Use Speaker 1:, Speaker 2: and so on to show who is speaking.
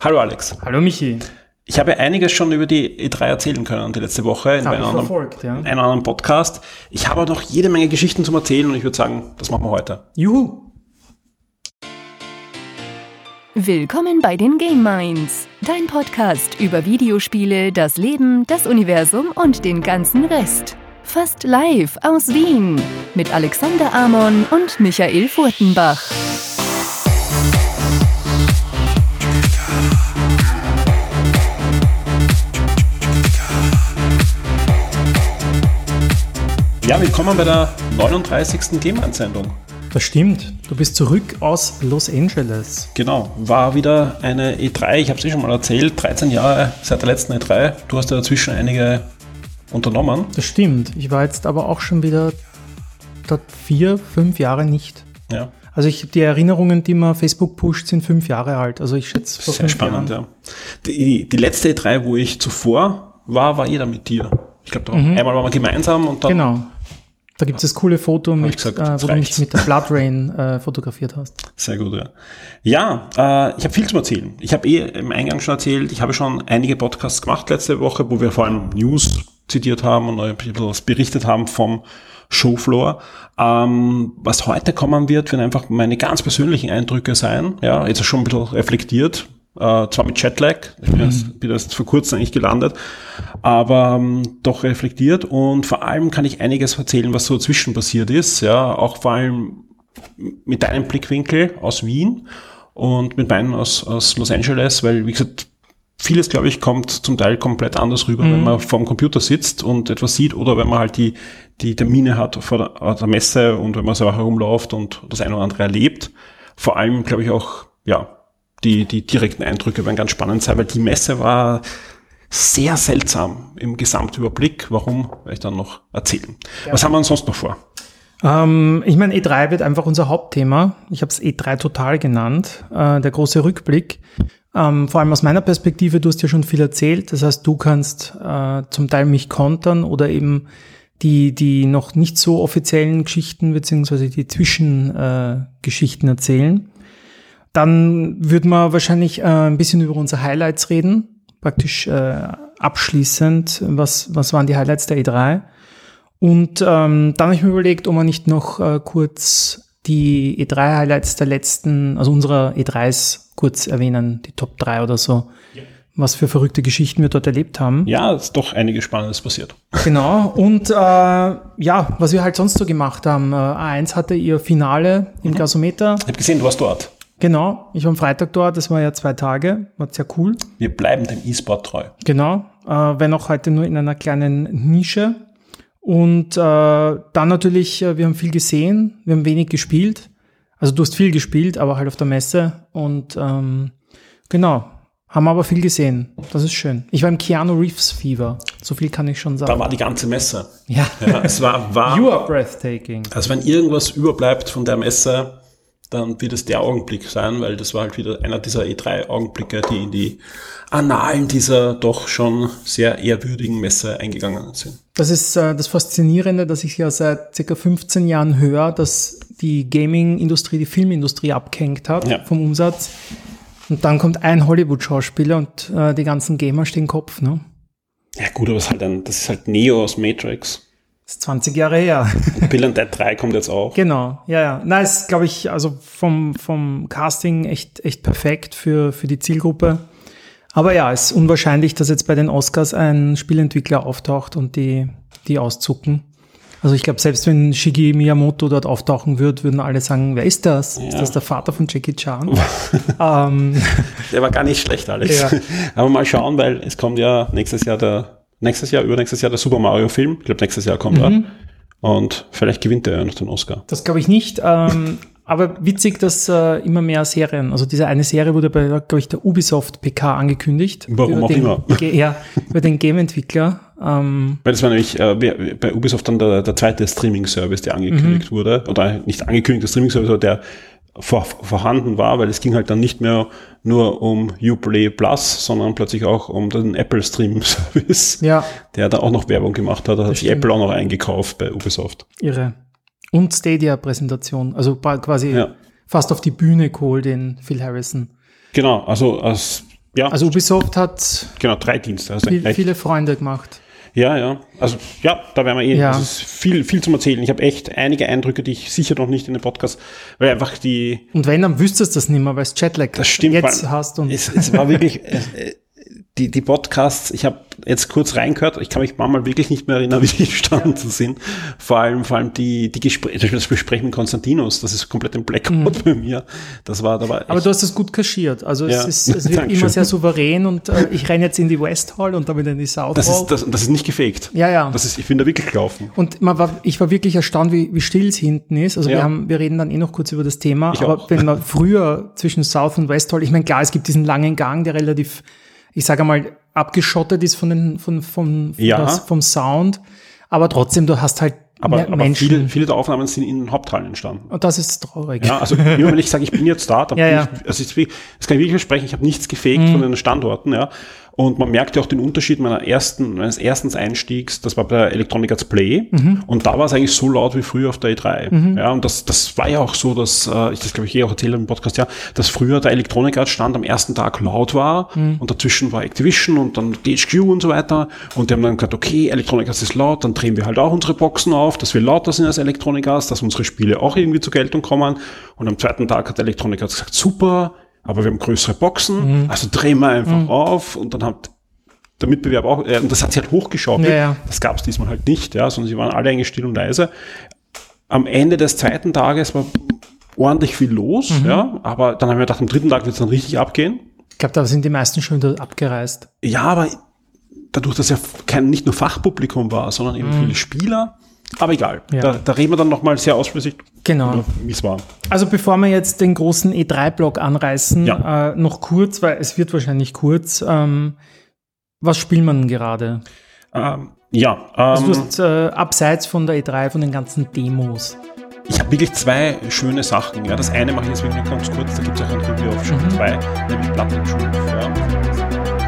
Speaker 1: Hallo Alex.
Speaker 2: Hallo Michi.
Speaker 1: Ich habe einiges schon über die E3 erzählen können die letzte Woche in, einem anderen,
Speaker 2: ja.
Speaker 1: in einem anderen Podcast. Ich habe noch jede Menge Geschichten zum Erzählen und ich würde sagen, das machen wir heute.
Speaker 2: Juhu.
Speaker 3: Willkommen bei den Game Minds, dein Podcast über Videospiele, das Leben, das Universum und den ganzen Rest. Fast live aus Wien mit Alexander Amon und Michael Furtenbach.
Speaker 1: Ja, willkommen bei der 39. Game Minds-Sendung.
Speaker 2: Das stimmt. Du bist zurück aus Los Angeles.
Speaker 1: Genau, war wieder eine E3, ich habe es eh schon mal erzählt, 13 Jahre seit der letzten E3. Du hast ja dazwischen einige unternommen.
Speaker 2: Das stimmt. Ich war jetzt aber auch schon wieder dort vier, fünf Jahre nicht.
Speaker 1: Ja,
Speaker 2: Also ich, die Erinnerungen, die man Facebook pusht, sind fünf Jahre alt. Also ich schätze
Speaker 1: sehr spannend,
Speaker 2: Jahren.
Speaker 1: ja. Die, die letzte E3, wo ich zuvor war, war jeder mit dir. Ich glaube,
Speaker 2: Mhm.
Speaker 1: einmal waren wir gemeinsam und dann
Speaker 2: Genau. Da gibt es das coole Foto, mit,
Speaker 1: gesagt,
Speaker 2: äh, wo du mich mit der Blood Rain äh, fotografiert hast.
Speaker 1: Sehr gut, ja. Ja, äh, ich habe viel zum Erzählen. Ich habe eh im Eingang schon erzählt, ich habe schon einige Podcasts gemacht letzte Woche, wo wir vor allem News zitiert haben und ein bisschen was berichtet haben vom Showfloor. Ähm, was heute kommen wird, werden einfach meine ganz persönlichen Eindrücke sein. Ja, jetzt schon ein bisschen reflektiert. Äh, zwar mit Jetlag, ich bin, erst, bin erst vor kurzem eigentlich gelandet, aber ähm, doch reflektiert und vor allem kann ich einiges erzählen, was so dazwischen passiert ist. Ja, auch vor allem mit deinem Blickwinkel aus Wien und mit meinem aus, aus Los Angeles, weil, wie gesagt, vieles, glaube ich, kommt zum Teil komplett anders rüber, wenn man vorm Computer sitzt und etwas sieht oder wenn man halt die, die Termine hat vor der, der Messe und wenn man so herumläuft und das eine oder andere erlebt. Vor allem, glaube ich, auch, ja, die, die direkten Eindrücke werden ganz spannend sein, weil die Messe war sehr seltsam im Gesamtüberblick. Warum, werde ich dann noch erzählen. Was haben wir sonst noch vor?
Speaker 2: Ähm, ich meine, E3 wird einfach unser Hauptthema. Ich habe es E3 total genannt. Äh, der große Rückblick. Ähm, vor allem aus meiner Perspektive, du hast ja schon viel erzählt. Das heißt, du kannst äh, zum Teil mich kontern oder eben die, die noch nicht so offiziellen Geschichten beziehungsweise die Zwischengeschichten äh, erzählen. Dann würden wir wahrscheinlich äh, ein bisschen über unsere Highlights reden. Praktisch äh, abschließend, was, was waren die Highlights der E3? Und ähm, dann habe ich mir überlegt, ob wir nicht noch äh, kurz die E3-Highlights der letzten, also unserer E3s kurz erwähnen, die Top 3 oder so. Was für verrückte Geschichten wir dort erlebt haben.
Speaker 1: Ja, ist doch einiges Spannendes passiert.
Speaker 2: Genau. Und äh, ja, was wir halt sonst so gemacht haben. Äh, A1 hatte ihr Finale im Gasometer.
Speaker 1: Ich habe gesehen, du warst dort.
Speaker 2: Genau. Ich war am Freitag dort, das war ja zwei Tage, war sehr cool.
Speaker 1: Wir bleiben dem E-Sport treu.
Speaker 2: Genau, äh, wenn auch heute nur in einer kleinen Nische. Und äh, dann natürlich, äh, wir haben viel gesehen, wir haben wenig gespielt. Also du hast viel gespielt, aber halt auf der Messe. Und ähm, genau, haben aber viel gesehen. Das ist schön. Ich war im Keanu Reeves Fever. So viel kann ich schon
Speaker 1: Da
Speaker 2: sagen.
Speaker 1: war die ganze Messe.
Speaker 2: Ja.
Speaker 1: Ja, es war warm.
Speaker 2: You are breathtaking.
Speaker 1: Also wenn irgendwas überbleibt von der Messe, dann wird es der Augenblick sein, weil das war halt wieder einer dieser E3-Augenblicke, die in die Annalen dieser doch schon sehr ehrwürdigen Messe eingegangen sind.
Speaker 2: Das ist äh, das Faszinierende, dass ich ja seit circa 15 Jahren höre, dass die Gaming-Industrie die Filmindustrie abgehängt hat
Speaker 1: Ja.
Speaker 2: vom Umsatz. Und dann kommt ein Hollywood-Schauspieler und äh, die ganzen Gamer stehen Kopf. Ne?
Speaker 1: Ja gut, aber halt ein, das ist halt Neo aus Matrix.
Speaker 2: Das ist 20 Jahre her.
Speaker 1: Bill and Dead 3 kommt jetzt auch.
Speaker 2: genau, ja, ja. Na, ist, glaube ich, also vom, vom Casting echt, echt perfekt für, für die Zielgruppe. Aber ja, es ist unwahrscheinlich, dass jetzt bei den Oscars ein Spielentwickler auftaucht und die, die auszucken. Also ich glaube, selbst wenn Shigi Miyamoto dort auftauchen würde, würden alle sagen, wer ist das? Ist
Speaker 1: Ja.
Speaker 2: das der Vater von Jackie Chan? ähm,
Speaker 1: Der war gar nicht schlecht, Alex.
Speaker 2: Ja.
Speaker 1: Aber mal schauen, weil es kommt ja nächstes Jahr der, nächstes Jahr, übernächstes Jahr der Super Mario Film. Ich glaube, nächstes Jahr kommt
Speaker 2: Mhm.
Speaker 1: er. Und vielleicht gewinnt er ja noch den Oscar.
Speaker 2: das glaube ich nicht. Ähm, aber witzig, dass äh, immer mehr Serien, also diese eine Serie wurde bei, glaube ich, der Ubisoft PK angekündigt.
Speaker 1: Warum auch
Speaker 2: den,
Speaker 1: immer.
Speaker 2: Ja, über den Game-Entwickler. Ähm,
Speaker 1: Weil das war nämlich äh, bei Ubisoft dann der, der zweite Streaming-Service, der
Speaker 2: Mhm.
Speaker 1: angekündigt wurde. Oder nicht angekündigt, der Streaming-Service, aber der vor, vorhanden war, weil es ging halt dann nicht mehr nur um Uplay Plus, sondern plötzlich auch um den Apple Stream Service,
Speaker 2: ja,
Speaker 1: der da auch noch Werbung gemacht hat. Da hat sich. Apple auch noch eingekauft bei Ubisoft.
Speaker 2: irre. Und Stadia-Präsentation, also quasi
Speaker 1: Ja.
Speaker 2: fast auf die Bühne geholt, den Phil Harrison.
Speaker 1: Genau, also als ja.
Speaker 2: Also Ubisoft hat
Speaker 1: genau, drei Dienste. Also
Speaker 2: viel, viele Freunde gemacht.
Speaker 1: Ja, ja. Also ja, da werden wir eh.
Speaker 2: Ja.
Speaker 1: Das ist viel, viel zum Erzählen. Ich habe echt einige Eindrücke, die ich sicher noch nicht in den Podcast, weil einfach die.
Speaker 2: Und wenn, dann wüsstest du das nicht mehr, weil es Jetlag
Speaker 1: Das stimmt.
Speaker 2: jetzt hast. Und
Speaker 1: es, es war wirklich. äh, die, die Podcasts, ich habe jetzt kurz reingehört, ich kann mich manchmal wirklich nicht mehr erinnern, wie die entstanden sind. Vor allem, vor allem die, die Gespräche, das Gespräch mit Konstantinos, das ist komplett im Blackout bei mir. Das war, da war
Speaker 2: Mhm. aber du hast das gut kaschiert. Also es,
Speaker 1: Ja.
Speaker 2: ist, es wird
Speaker 1: Dankeschön.
Speaker 2: immer sehr souverän und äh, ich renne jetzt in die West Hall und wieder in die South
Speaker 1: das
Speaker 2: Hall.
Speaker 1: ist, das, das ist nicht gefaked.
Speaker 2: ja, ja.
Speaker 1: Das ist, ich bin da wirklich gelaufen.
Speaker 2: Und man war, ich war wirklich erstaunt, wie, wie still es hinten ist. Also wir
Speaker 1: Ja.
Speaker 2: haben, wir reden dann eh noch kurz über das Thema.
Speaker 1: Ich
Speaker 2: aber
Speaker 1: auch.
Speaker 2: wenn man früher zwischen South und West Hall, ich meine, klar, es gibt diesen langen Gang, der relativ, ich sage mal, abgeschottet ist von den, von, von, von
Speaker 1: Ja.
Speaker 2: das, vom Sound. Aber trotzdem, du hast halt
Speaker 1: Aber, aber
Speaker 2: Menschen.
Speaker 1: viele, viele der Aufnahmen sind in den Haupthallen entstanden.
Speaker 2: und das ist traurig.
Speaker 1: Ja, also immer wenn ich sage, ich bin jetzt da, dann
Speaker 2: Ja,
Speaker 1: bin
Speaker 2: ja.
Speaker 1: ich, also ich, das kann ich wirklich versprechen, ich habe nichts gefaked von den Standorten, ja. Und man merkt ja auch den Unterschied meiner ersten, meines ersten Einstiegs, das war bei der Electronic Arts Play. Und da war es eigentlich so laut wie früher auf der E3. Ja, und das, das war ja auch so, dass, äh, ich das glaube ich eh auch erzählt im Podcast, ja, dass früher der Electronic Arts Stand am ersten Tag laut war und dazwischen war Activision und dann THQ und so weiter. Und die haben dann gesagt, okay, Electronic Arts ist laut, dann drehen wir halt auch unsere Boxen auf, dass wir lauter sind als Electronic Arts, dass unsere Spiele auch irgendwie zur Geltung kommen. Und am zweiten Tag hat Electronic Arts gesagt, super, aber wir haben größere Boxen,
Speaker 2: Mhm.
Speaker 1: also drehen wir einfach auf und dann hat der Mitbewerb auch, äh, und das hat sich halt hochgeschaukelt.
Speaker 2: Ja, ja.
Speaker 1: Das gab es diesmal halt nicht, ja, sondern sie waren alle eigentlich still und leise. Am Ende des zweiten Tages war ordentlich viel los,
Speaker 2: Mhm.
Speaker 1: ja, aber dann haben wir gedacht, am dritten Tag wird es dann richtig abgehen.
Speaker 2: Ich glaube, da sind die meisten schon wieder abgereist.
Speaker 1: Ja, aber dadurch, dass ja kein, nicht nur Fachpublikum war, sondern eben viele Spieler, aber egal.
Speaker 2: Mhm. Ja.
Speaker 1: Da, da reden wir dann nochmal sehr ausführlich,
Speaker 2: Genau.
Speaker 1: wie es war.
Speaker 2: Also bevor wir jetzt den großen E3-Block anreißen,
Speaker 1: Ja.
Speaker 2: äh, noch kurz, weil es wird wahrscheinlich kurz. Ähm, was spielt man gerade?
Speaker 1: Ähm, ja,
Speaker 2: Also
Speaker 1: ähm,
Speaker 2: du hast äh, abseits von der E3, von den ganzen Demos.
Speaker 1: Ich habe wirklich zwei schöne Sachen. Ja. Das eine mache ich jetzt wirklich ganz kurz, da gibt es auch ein Review auf Show 2, nämlich Plattenschulf. Ja.